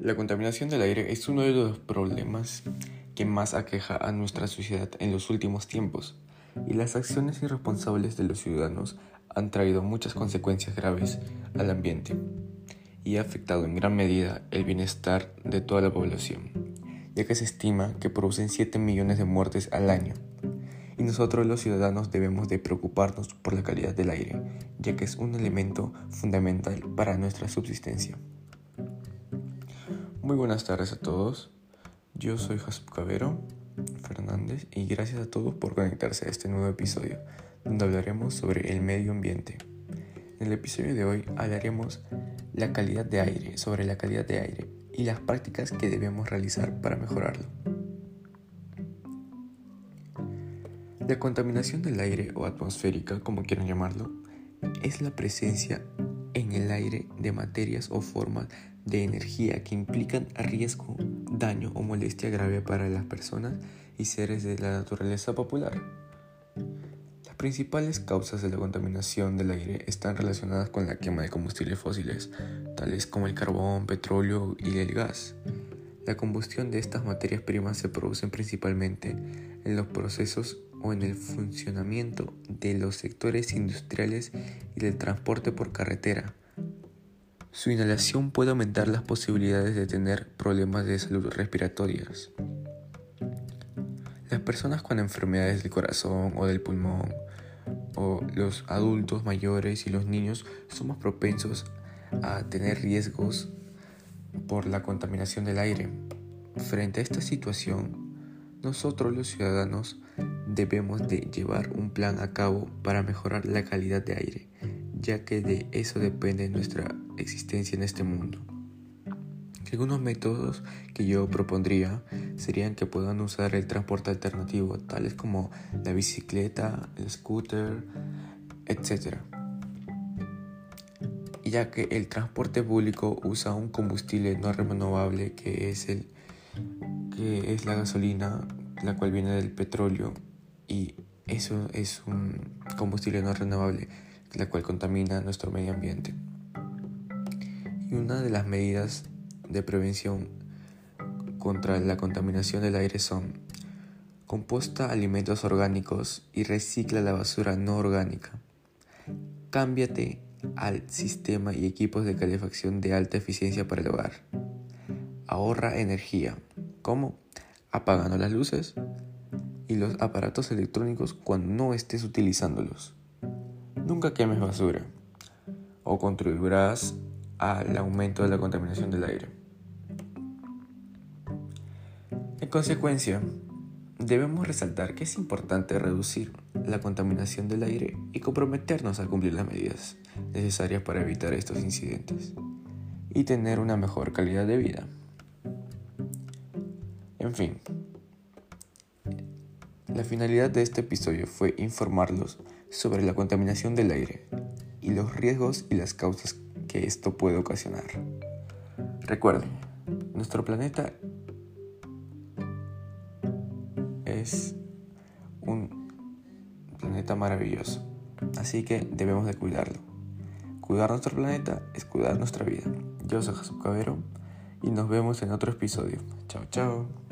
La contaminación del aire es uno de los problemas que más aqueja a nuestra sociedad en los últimos tiempos, y las acciones irresponsables de los ciudadanos han traído muchas consecuencias graves al ambiente y ha afectado en gran medida el bienestar de toda la población, ya que se estima que producen 7 millones de muertes al año. Y nosotros los ciudadanos debemos de preocuparnos por la calidad del aire, ya que es un elemento fundamental para nuestra subsistencia. Muy buenas tardes a todos. Yo soy Jasp Cabero Fernández y gracias a todos por conectarse a este nuevo episodio donde hablaremos sobre el medio ambiente. En el episodio de hoy hablaremos la calidad de aire, sobre la calidad de aire y las prácticas que debemos realizar para mejorarlo. La contaminación del aire o atmosférica, como quieran llamarlo, es la presencia en el aire de materias o formas de energía que implican riesgo, daño o molestia grave para las personas y seres de la naturaleza popular. Las principales causas de la contaminación del aire están relacionadas con la quema de combustibles fósiles, tales como el carbón, petróleo y el gas. La combustión de estas materias primas se produce principalmente en los procesos o en el funcionamiento de los sectores industriales y del transporte por carretera, su inhalación puede aumentar las posibilidades de tener problemas de salud respiratorias. Las personas con enfermedades del corazón o del pulmón, o los adultos mayores y los niños somos propensos a tener riesgos por la contaminación del aire. Frente a esta situación, nosotros los ciudadanos debemos de llevar un plan a cabo para mejorar la calidad de aire ya que de eso depende nuestra existencia en este mundo. Algunos métodos que yo propondría serían que puedan usar el transporte alternativo, tales como la bicicleta, el scooter, etc. Ya que el transporte público usa un combustible no renovable que es el que es la gasolina, la cual viene del petróleo y eso es un combustible no renovable la cual contamina nuestro medio ambiente. Y una de las medidas de prevención contra la contaminación del aire son composta alimentos orgánicos y recicla la basura no orgánica. Cámbiate al sistema y equipos de calefacción de alta eficiencia para el hogar. Ahorra energía. ¿Cómo? Apagando las luces y los aparatos electrónicos cuando no estés utilizándolos. Nunca quemes basura o contribuirás al aumento de la contaminación del aire. En consecuencia, debemos resaltar que es importante reducir la contaminación del aire y comprometernos a cumplir las medidas necesarias para evitar estos incidentes y tener una mejor calidad de vida. En fin, la finalidad de este episodio fue informarlos sobre la contaminación del aire y los riesgos y las causas que esto puede ocasionar. Recuerden, nuestro planeta es un planeta maravilloso, así que debemos de cuidarlo. Cuidar nuestro planeta es cuidar nuestra vida. Yo soy Jesús Cabero y nos vemos en otro episodio. Chao, chao.